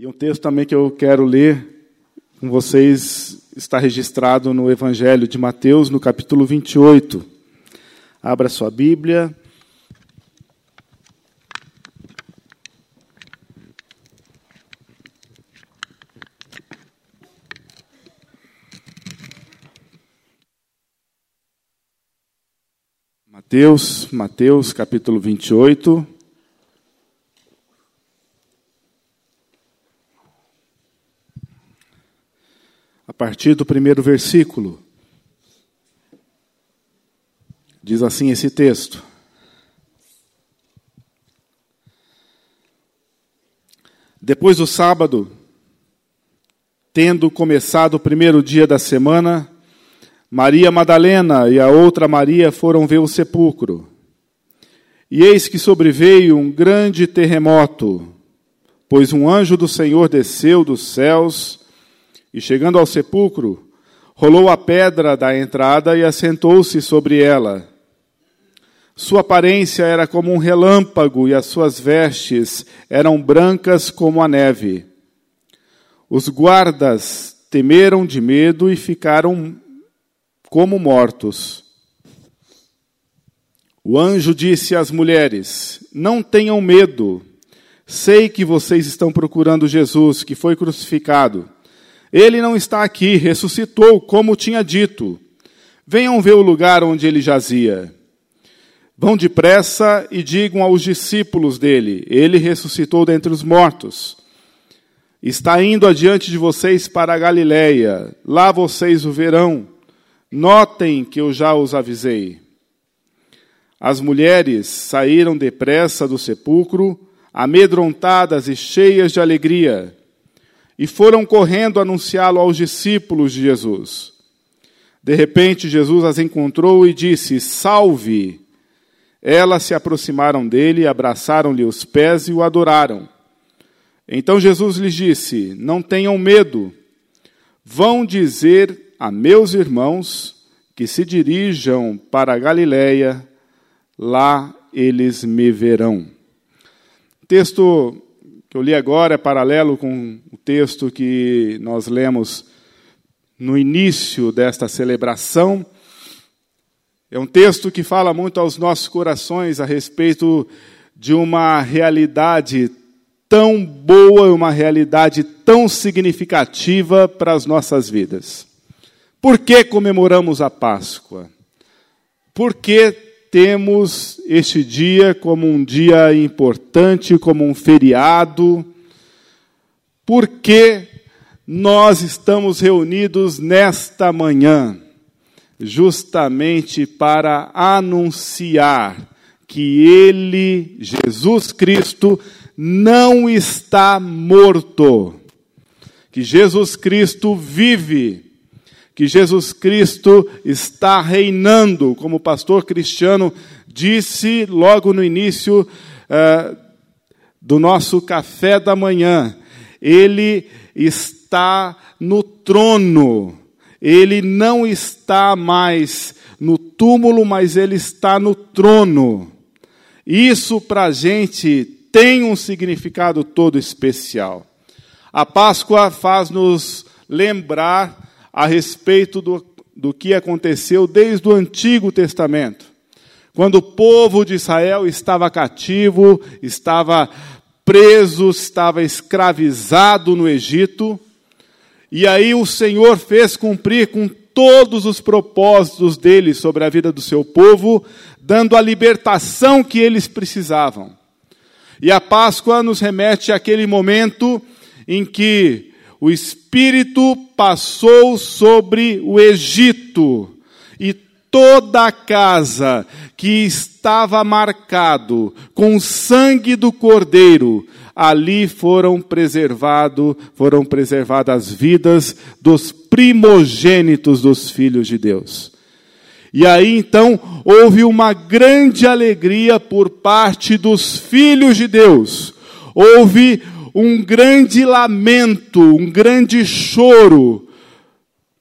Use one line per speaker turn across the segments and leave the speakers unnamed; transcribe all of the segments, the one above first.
E um texto também que eu quero ler com vocês está registrado no Evangelho de Mateus, no capítulo 28. Abra sua Bíblia. Mateus, Mateus capítulo 28. Partir do primeiro versículo. Diz assim esse texto: Depois do sábado, tendo começado o primeiro dia da semana, Maria Madalena e a outra Maria foram ver o sepulcro. E eis que sobreveio um grande terremoto, pois um anjo do Senhor desceu dos céus e chegando ao sepulcro, rolou a pedra da entrada e assentou-se sobre ela. Sua aparência era como um relâmpago e as suas vestes eram brancas como a neve. Os guardas temeram de medo e ficaram como mortos. O anjo disse às mulheres: Não tenham medo. Sei que vocês estão procurando Jesus, que foi crucificado. Ele não está aqui, ressuscitou, como tinha dito. Venham ver o lugar onde ele jazia. Vão depressa e digam aos discípulos dele: Ele ressuscitou dentre os mortos. Está indo adiante de vocês para a Galiléia. Lá vocês o verão. Notem que eu já os avisei. As mulheres saíram depressa do sepulcro, amedrontadas e cheias de alegria e foram correndo anunciá-lo aos discípulos de Jesus. De repente, Jesus as encontrou e disse: Salve! Elas se aproximaram dele, abraçaram-lhe os pés e o adoraram. Então Jesus lhes disse: Não tenham medo. Vão dizer a meus irmãos que se dirijam para a Galiléia, lá eles me verão. Texto que eu li agora é paralelo com o texto que nós lemos no início desta celebração. É um texto que fala muito aos nossos corações a respeito de uma realidade tão boa, uma realidade tão significativa para as nossas vidas. Por que comemoramos a Páscoa? Por que temos este dia como um dia importante, como um feriado, porque nós estamos reunidos nesta manhã, justamente para anunciar que Ele, Jesus Cristo, não está morto, que Jesus Cristo vive que Jesus Cristo está reinando, como o pastor Cristiano disse logo no início uh, do nosso café da manhã. Ele está no trono, ele não está mais no túmulo, mas ele está no trono. Isso para a gente tem um significado todo especial. A Páscoa faz-nos lembrar a respeito do, do que aconteceu desde o Antigo Testamento. Quando o povo de Israel estava cativo, estava preso, estava escravizado no Egito, e aí o Senhor fez cumprir com todos os propósitos dele sobre a vida do seu povo, dando a libertação que eles precisavam. E a Páscoa nos remete àquele momento em que o Espírito passou sobre o Egito, e toda a casa que estava marcado com o sangue do Cordeiro, ali foram preservado, foram preservadas as vidas dos primogênitos dos filhos de Deus. E aí então houve uma grande alegria por parte dos filhos de Deus. Houve um grande lamento, um grande choro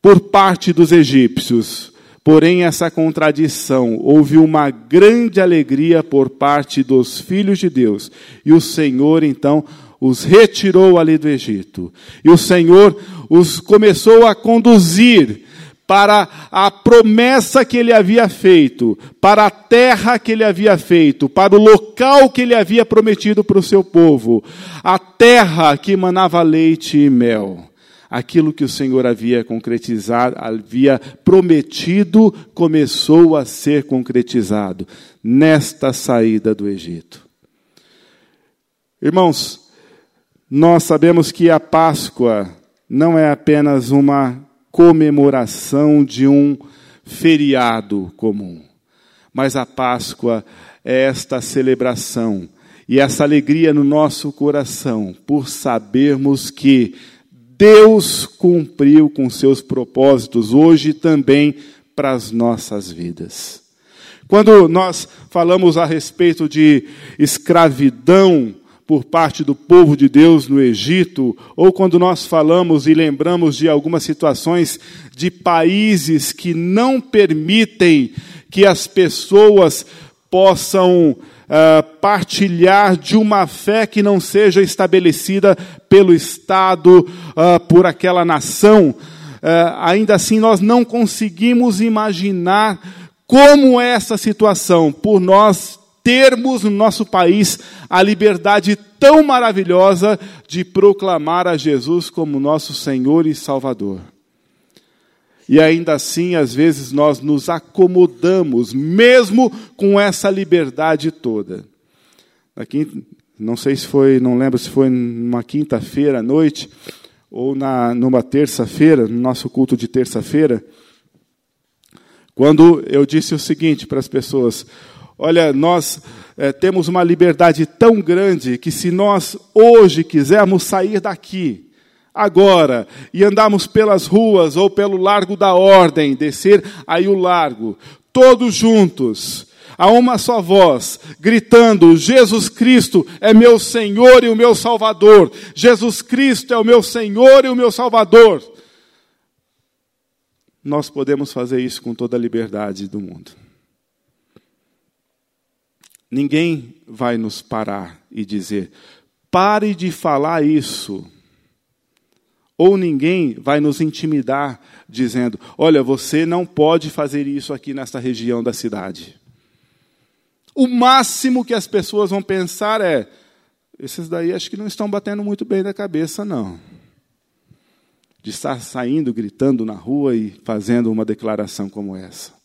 por parte dos egípcios. Porém, essa contradição, houve uma grande alegria por parte dos filhos de Deus. E o Senhor, então, os retirou ali do Egito. E o Senhor os começou a conduzir para a promessa que ele havia feito, para a terra que ele havia feito, para o local que ele havia prometido para o seu povo, a terra que manava leite e mel. Aquilo que o Senhor havia concretizado, havia prometido, começou a ser concretizado nesta saída do Egito. Irmãos, nós sabemos que a Páscoa não é apenas uma comemoração de um feriado comum. Mas a Páscoa é esta celebração e essa alegria no nosso coração por sabermos que Deus cumpriu com seus propósitos hoje também para as nossas vidas. Quando nós falamos a respeito de escravidão, por parte do povo de Deus no Egito, ou quando nós falamos e lembramos de algumas situações de países que não permitem que as pessoas possam uh, partilhar de uma fé que não seja estabelecida pelo Estado, uh, por aquela nação, uh, ainda assim nós não conseguimos imaginar como é essa situação, por nós termos no nosso país a liberdade tão maravilhosa de proclamar a Jesus como nosso Senhor e Salvador. E ainda assim, às vezes, nós nos acomodamos, mesmo com essa liberdade toda. Aqui, não sei se foi, não lembro se foi numa quinta-feira à noite, ou na, numa terça-feira, no nosso culto de terça-feira, quando eu disse o seguinte para as pessoas: Olha, nós é, temos uma liberdade tão grande que se nós hoje quisermos sair daqui, agora, e andarmos pelas ruas ou pelo largo da ordem, descer aí o largo, todos juntos, a uma só voz, gritando: Jesus Cristo é meu Senhor e o meu Salvador. Jesus Cristo é o meu Senhor e o meu Salvador. Nós podemos fazer isso com toda a liberdade do mundo. Ninguém vai nos parar e dizer, pare de falar isso. Ou ninguém vai nos intimidar dizendo, olha, você não pode fazer isso aqui nesta região da cidade. O máximo que as pessoas vão pensar é, esses daí acho que não estão batendo muito bem da cabeça, não. De estar saindo, gritando na rua e fazendo uma declaração como essa.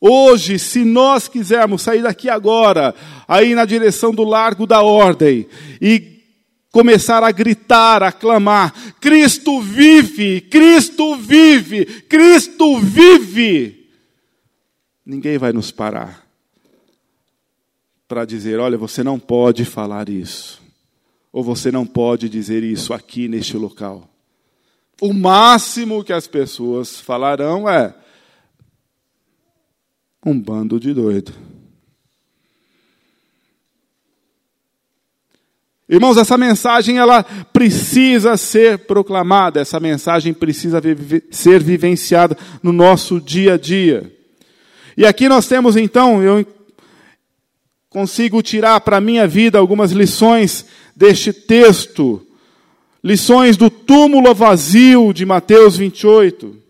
Hoje, se nós quisermos sair daqui agora, aí na direção do largo da ordem, e começar a gritar, a clamar: Cristo vive, Cristo vive, Cristo vive, ninguém vai nos parar para dizer: olha, você não pode falar isso, ou você não pode dizer isso aqui neste local. O máximo que as pessoas falarão é: um bando de doido. Irmãos, essa mensagem ela precisa ser proclamada, essa mensagem precisa ser vivenciada no nosso dia a dia. E aqui nós temos então, eu consigo tirar para a minha vida algumas lições deste texto, lições do túmulo vazio de Mateus 28.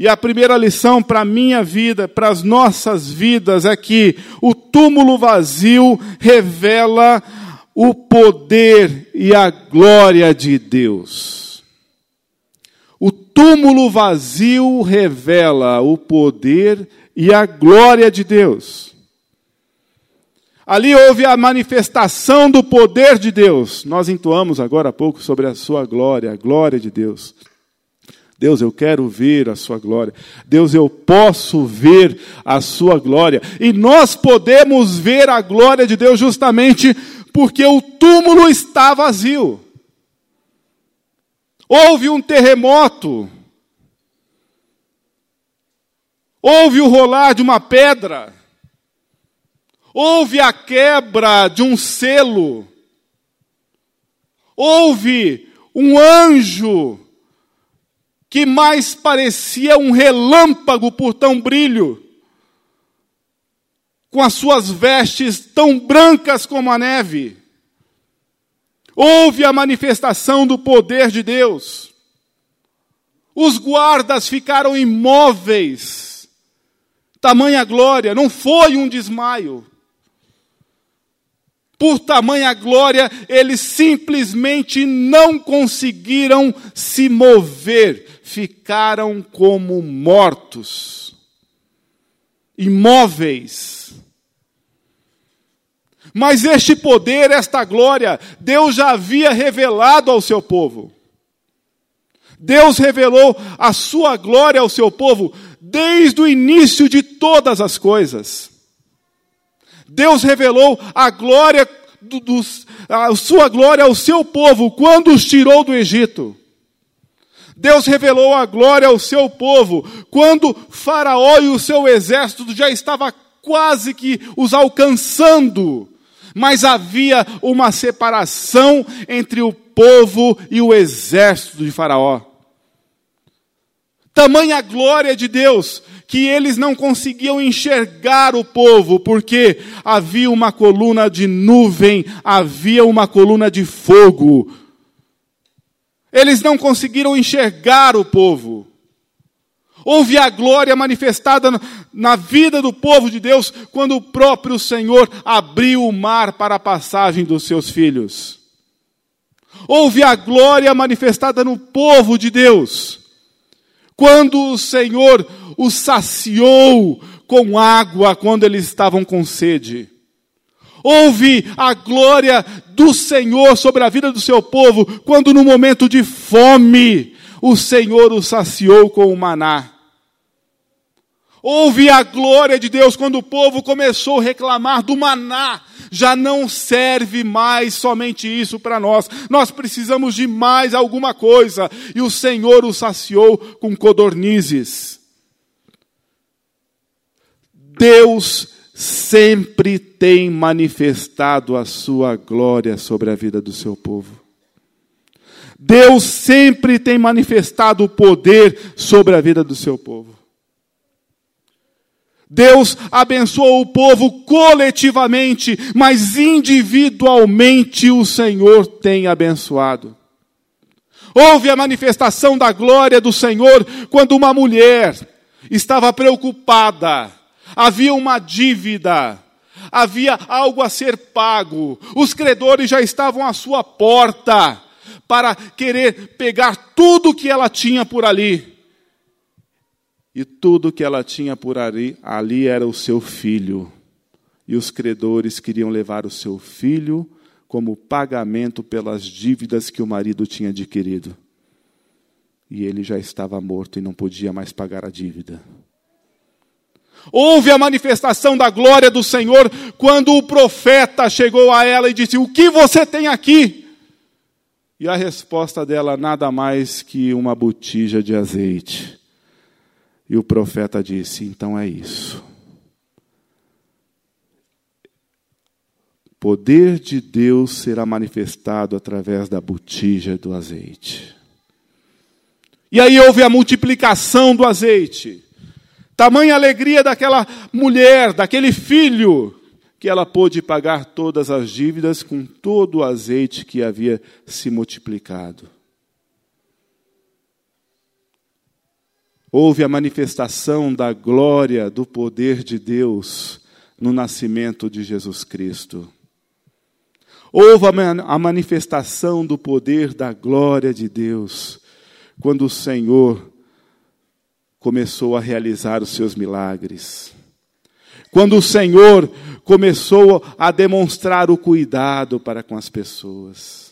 E a primeira lição para a minha vida, para as nossas vidas, é que o túmulo vazio revela o poder e a glória de Deus. O túmulo vazio revela o poder e a glória de Deus. Ali houve a manifestação do poder de Deus. Nós entoamos agora há pouco sobre a sua glória, a glória de Deus. Deus, eu quero ver a Sua glória. Deus, eu posso ver a Sua glória. E nós podemos ver a glória de Deus justamente porque o túmulo está vazio. Houve um terremoto. Houve o rolar de uma pedra. Houve a quebra de um selo. Houve um anjo que mais parecia um relâmpago por tão brilho, com as suas vestes tão brancas como a neve. Houve a manifestação do poder de Deus. Os guardas ficaram imóveis. Tamanha glória, não foi um desmaio. Por tamanha glória, eles simplesmente não conseguiram se mover, ficaram como mortos, imóveis. Mas este poder, esta glória, Deus já havia revelado ao seu povo. Deus revelou a sua glória ao seu povo desde o início de todas as coisas. Deus revelou a glória do, dos, a sua glória ao seu povo quando os tirou do Egito. Deus revelou a glória ao seu povo quando Faraó e o seu exército já estava quase que os alcançando mas havia uma separação entre o povo e o exército de Faraó. Tamanha glória de Deus que eles não conseguiam enxergar o povo, porque havia uma coluna de nuvem, havia uma coluna de fogo. Eles não conseguiram enxergar o povo. Houve a glória manifestada na vida do povo de Deus quando o próprio Senhor abriu o mar para a passagem dos seus filhos. Houve a glória manifestada no povo de Deus quando o Senhor os saciou com água quando eles estavam com sede. Houve a glória do Senhor sobre a vida do seu povo quando no momento de fome o Senhor o saciou com o maná. Houve a glória de Deus quando o povo começou a reclamar do maná. Já não serve mais somente isso para nós. Nós precisamos de mais alguma coisa. E o Senhor o saciou com codornizes. Deus sempre tem manifestado a sua glória sobre a vida do seu povo. Deus sempre tem manifestado o poder sobre a vida do seu povo. Deus abençoou o povo coletivamente, mas individualmente o Senhor tem abençoado. Houve a manifestação da glória do Senhor quando uma mulher estava preocupada, havia uma dívida, havia algo a ser pago, os credores já estavam à sua porta para querer pegar tudo que ela tinha por ali. E tudo que ela tinha por ali, ali era o seu filho. E os credores queriam levar o seu filho como pagamento pelas dívidas que o marido tinha adquirido. E ele já estava morto e não podia mais pagar a dívida. Houve a manifestação da glória do Senhor quando o profeta chegou a ela e disse: O que você tem aqui? E a resposta dela nada mais que uma botija de azeite. E o profeta disse: Então é isso. Poder de Deus será manifestado através da botija do azeite. E aí houve a multiplicação do azeite. Tamanha alegria daquela mulher, daquele filho, que ela pôde pagar todas as dívidas com todo o azeite que havia se multiplicado. Houve a manifestação da glória, do poder de Deus no nascimento de Jesus Cristo. Houve a manifestação do poder da glória de Deus quando o Senhor começou a realizar os seus milagres. Quando o Senhor começou a demonstrar o cuidado para com as pessoas.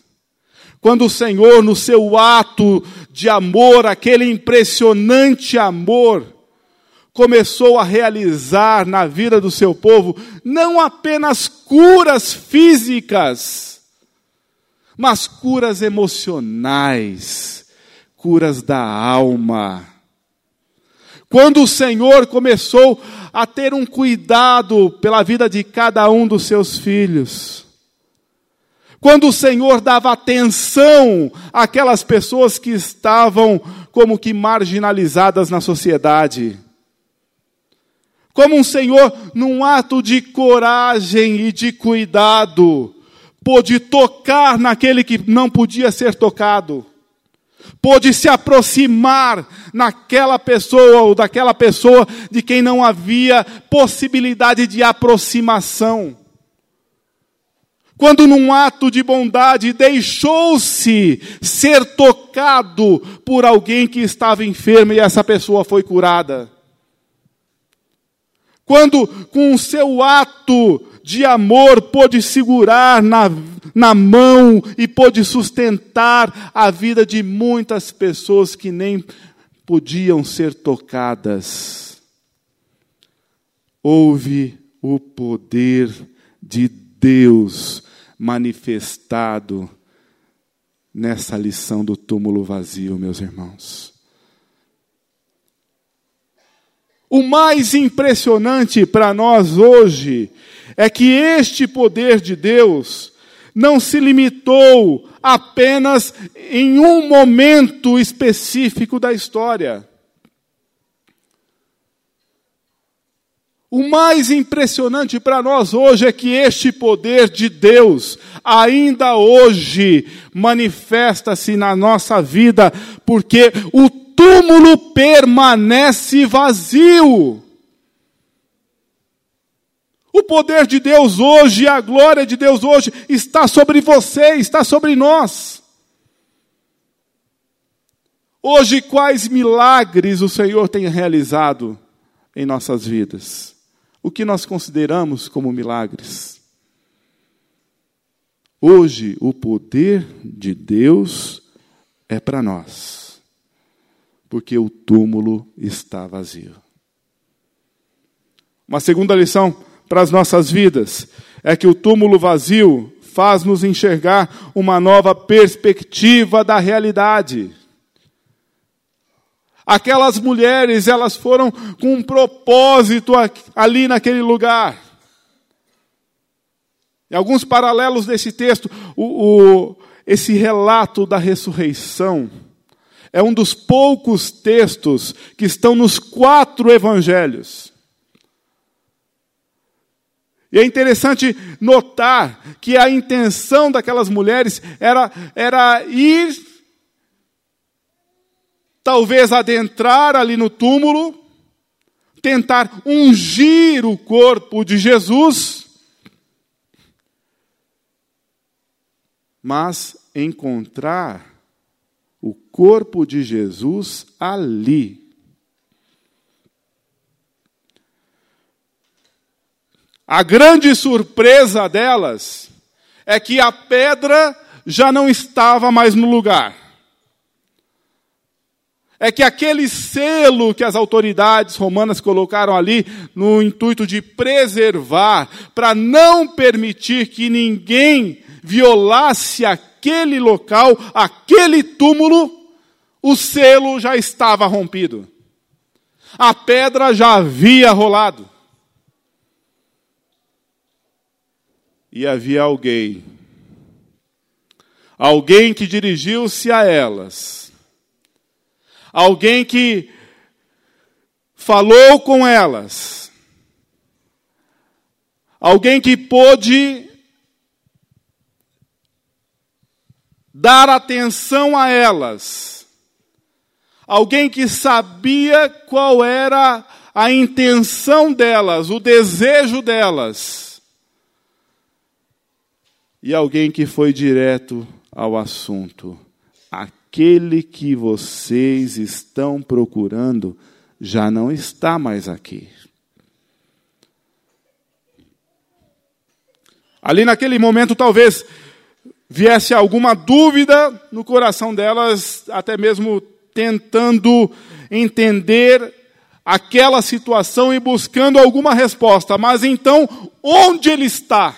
Quando o Senhor, no seu ato de amor, aquele impressionante amor, começou a realizar na vida do seu povo não apenas curas físicas, mas curas emocionais, curas da alma. Quando o Senhor começou a ter um cuidado pela vida de cada um dos seus filhos. Quando o Senhor dava atenção àquelas pessoas que estavam como que marginalizadas na sociedade. Como um Senhor, num ato de coragem e de cuidado, pôde tocar naquele que não podia ser tocado, pôde se aproximar naquela pessoa ou daquela pessoa de quem não havia possibilidade de aproximação. Quando num ato de bondade deixou-se ser tocado por alguém que estava enfermo e essa pessoa foi curada. Quando com o seu ato de amor pôde segurar na, na mão e pôde sustentar a vida de muitas pessoas que nem podiam ser tocadas. Houve o poder de Deus manifestado nessa lição do túmulo vazio, meus irmãos. O mais impressionante para nós hoje é que este poder de Deus não se limitou apenas em um momento específico da história. O mais impressionante para nós hoje é que este poder de Deus, ainda hoje, manifesta-se na nossa vida, porque o túmulo permanece vazio. O poder de Deus hoje, a glória de Deus hoje está sobre você, está sobre nós. Hoje, quais milagres o Senhor tem realizado em nossas vidas? O que nós consideramos como milagres? Hoje, o poder de Deus é para nós, porque o túmulo está vazio. Uma segunda lição para as nossas vidas é que o túmulo vazio faz-nos enxergar uma nova perspectiva da realidade. Aquelas mulheres, elas foram com um propósito ali naquele lugar. E alguns paralelos desse texto, o, o, esse relato da ressurreição é um dos poucos textos que estão nos quatro evangelhos. E é interessante notar que a intenção daquelas mulheres era, era ir, talvez adentrar ali no túmulo, tentar ungir o corpo de Jesus, mas encontrar o corpo de Jesus ali. A grande surpresa delas é que a pedra já não estava mais no lugar. É que aquele selo que as autoridades romanas colocaram ali no intuito de preservar, para não permitir que ninguém violasse aquele local, aquele túmulo, o selo já estava rompido. A pedra já havia rolado. e havia alguém, alguém que dirigiu-se a elas, alguém que falou com elas, alguém que pôde dar atenção a elas, alguém que sabia qual era a intenção delas, o desejo delas. E alguém que foi direto ao assunto. Aquele que vocês estão procurando já não está mais aqui. Ali naquele momento, talvez viesse alguma dúvida no coração delas, até mesmo tentando entender aquela situação e buscando alguma resposta. Mas então, onde ele está?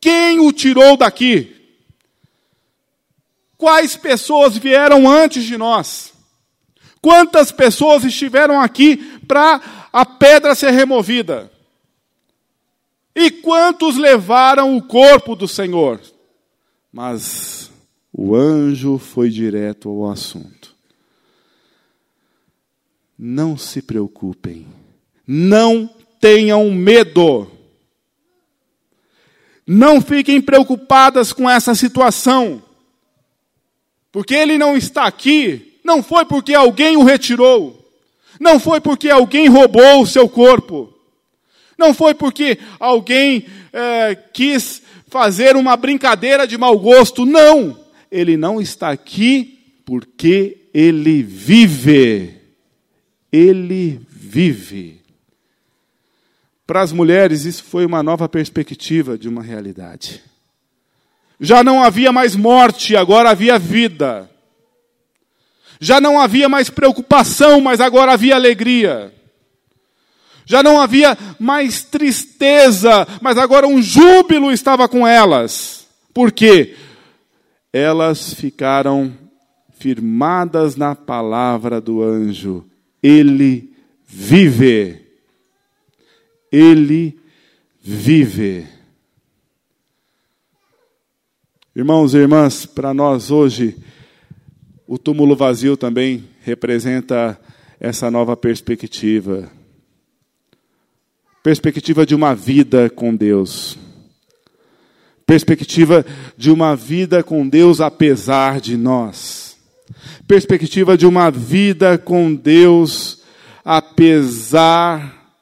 Quem o tirou daqui? Quais pessoas vieram antes de nós? Quantas pessoas estiveram aqui para a pedra ser removida? E quantos levaram o corpo do Senhor? Mas o anjo foi direto ao assunto. Não se preocupem, não tenham medo Não fiquem preocupadas com essa situação. Porque ele não está aqui, não foi porque alguém o retirou. Não foi porque alguém roubou o seu corpo. Não foi porque alguém é, quis fazer uma brincadeira de mau gosto. Não. Ele não está aqui porque ele vive. Ele vive. Para as mulheres, isso foi uma nova perspectiva de uma realidade. Já não havia mais morte, agora havia vida. Já não havia mais preocupação, mas agora havia alegria. Já não havia mais tristeza, mas agora um júbilo estava com elas. Por quê? Elas ficaram firmadas na palavra do anjo. Ele vive. Ele vive. Irmãos e irmãs, para nós hoje, o túmulo vazio também representa essa nova perspectiva perspectiva de uma vida com Deus. Perspectiva de uma vida com Deus apesar de nós. Perspectiva de uma vida com Deus apesar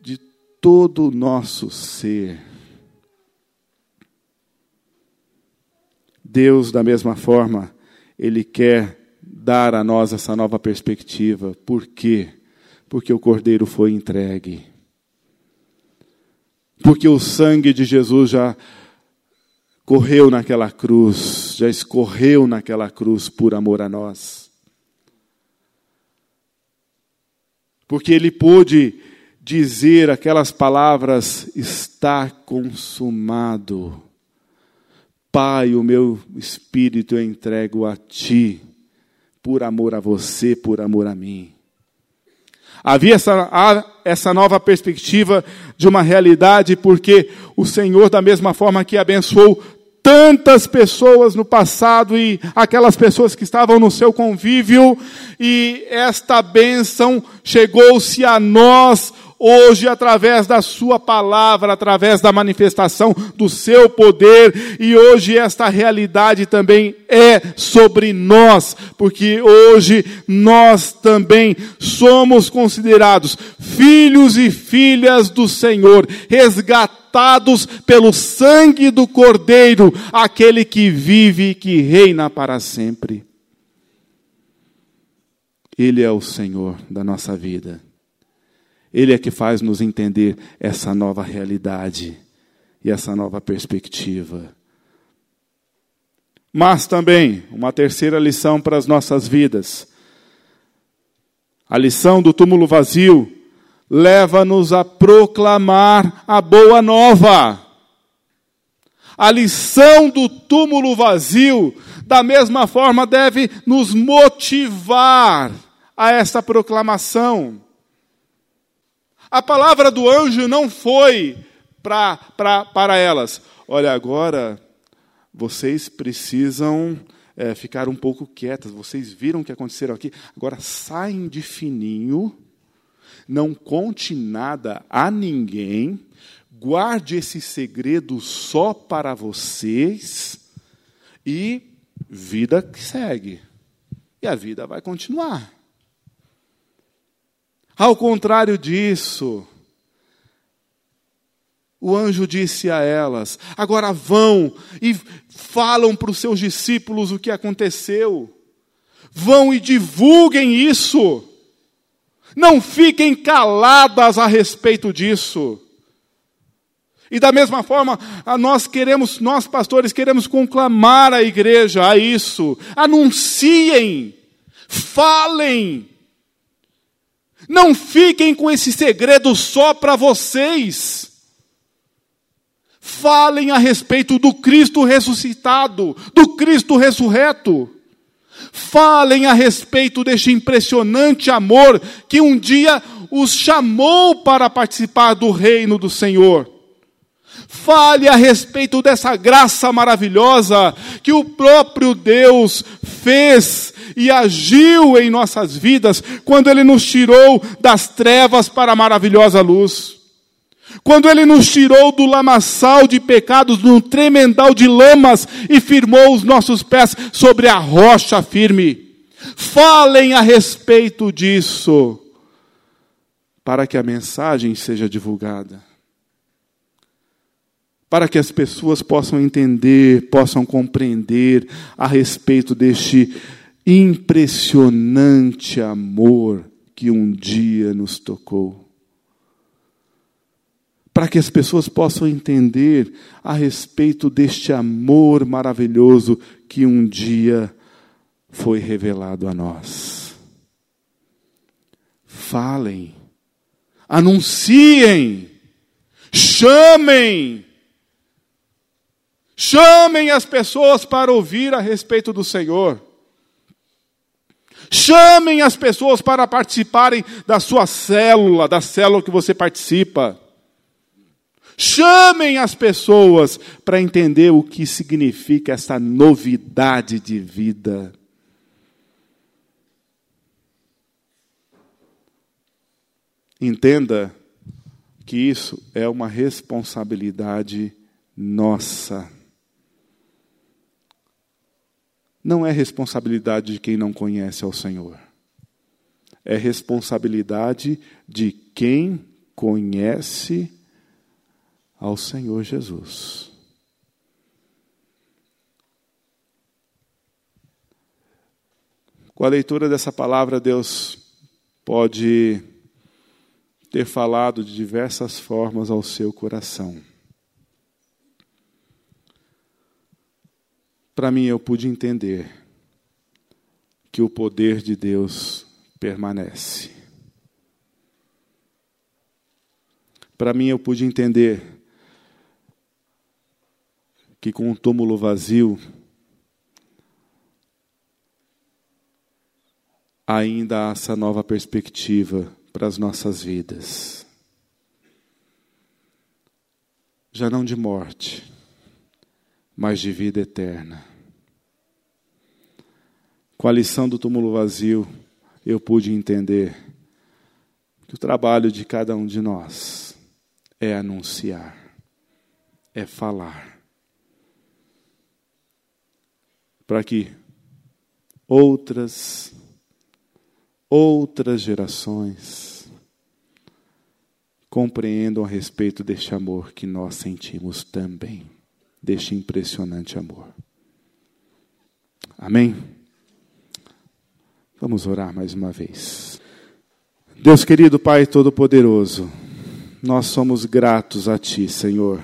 de todo o nosso ser. Deus, da mesma forma, Ele quer dar a nós essa nova perspectiva. Por quê? Porque o Cordeiro foi entregue. Porque o sangue de Jesus já correu naquela cruz, já escorreu naquela cruz por amor a nós. Porque ele pôde dizer aquelas palavras: está consumado. Pai, o meu espírito eu entrego a ti, por amor a você, por amor a mim. Havia essa, essa nova perspectiva de uma realidade, porque o Senhor, da mesma forma que abençoou tantas pessoas no passado e aquelas pessoas que estavam no seu convívio, e esta bênção chegou-se a nós hoje através da Sua palavra, através da manifestação do Seu poder, e hoje esta realidade também é sobre nós, porque hoje nós também somos considerados filhos e filhas do Senhor, resgatados pelo sangue do Cordeiro, aquele que vive e que reina para sempre. Ele é o Senhor da nossa vida. Ele é que faz nos entender essa nova realidade e essa nova perspectiva. Mas também, uma terceira lição para as nossas vidas. A lição do túmulo vazio leva-nos a proclamar a boa nova. A lição do túmulo vazio, da mesma forma, deve nos motivar a essa proclamação. A palavra do anjo não foi pra, pra, para elas. Olha, agora vocês precisam é, ficar um pouco quietas. Vocês viram o que aconteceu aqui. Agora saem de fininho. Não conte nada a ninguém. Guarde esse segredo só para vocês. E vida que segue. E a vida vai continuar. Ao contrário disso, o anjo disse a elas: agora vão e falam para os seus discípulos o que aconteceu. Vão e divulguem isso. Não fiquem caladas a respeito disso. E da mesma forma, nós queremos, nós pastores queremos conclamar a igreja a isso. Anunciem, falem, não fiquem com esse segredo só para vocês. Falem a respeito do Cristo ressuscitado, do Cristo ressurreto. Falem a respeito deste impressionante amor que um dia os chamou para participar do reino do Senhor. Fale a respeito dessa graça maravilhosa que o próprio Deus fez e agiu em nossas vidas quando Ele nos tirou das trevas para a maravilhosa luz. Quando ele nos tirou do lamaçal de pecados, num tremendal de lamas, e firmou os nossos pés sobre a rocha firme. Falem a respeito disso, para que a mensagem seja divulgada. Para que as pessoas possam entender, possam compreender a respeito deste impressionante amor que um dia nos tocou. Para que as pessoas possam entender a respeito deste amor maravilhoso que um dia foi revelado a nós. Falem, anunciem, chamem, chamem as pessoas para ouvir a respeito do Senhor. Chamem as pessoas para participarem da sua célula, da célula que você participa. Chamem as pessoas para entender o que significa essa novidade de vida. Entenda que isso é uma responsabilidade nossa. não é responsabilidade de quem não conhece ao Senhor. É responsabilidade de quem conhece ao Senhor Jesus. Com a leitura dessa palavra, Deus pode ter falado de diversas formas ao seu coração. Para mim, eu pude entender que o poder de Deus permanece. Para mim, eu pude entender que com o túmulo vazio, ainda há essa nova perspectiva para as nossas vidas. Já não de morte, mas de vida eterna. Com a lição do túmulo vazio, eu pude entender que o trabalho de cada um de nós é anunciar, é falar. Para que outras, outras gerações compreendam a respeito deste amor que nós sentimos também, deste impressionante amor. Amém? Vamos orar mais uma vez. Deus querido Pai Todo-Poderoso, nós somos gratos a Ti, Senhor,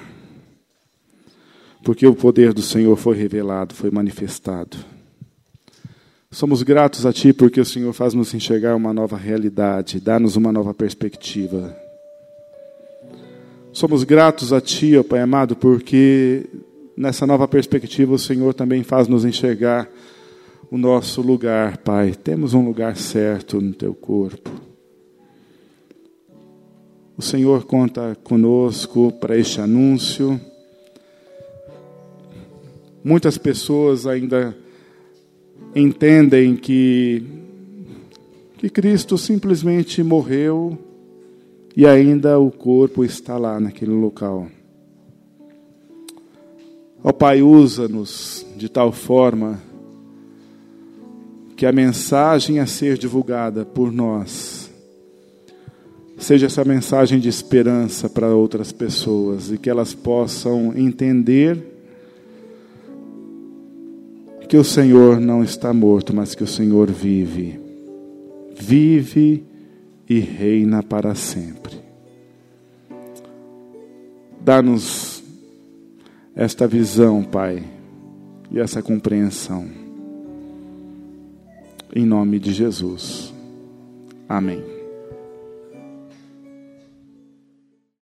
porque o poder do Senhor foi revelado, foi manifestado. Somos gratos a Ti porque o Senhor faz-nos enxergar uma nova realidade, dá-nos uma nova perspectiva. Somos gratos a Ti, ó Pai amado, porque nessa nova perspectiva o Senhor também faz-nos enxergar o nosso lugar, Pai. Temos um lugar certo no teu corpo. O Senhor conta conosco para este anúncio. Muitas pessoas ainda entendem que que Cristo simplesmente morreu e ainda o corpo está lá naquele local. Ó Pai, usa-nos de tal forma que a mensagem a ser divulgada por nós seja essa mensagem de esperança para outras pessoas e que elas possam entender que o Senhor não está morto, mas que o Senhor vive. Vive e reina para sempre. Dá-nos esta visão, Pai, e essa compreensão. Em nome de Jesus. Amém.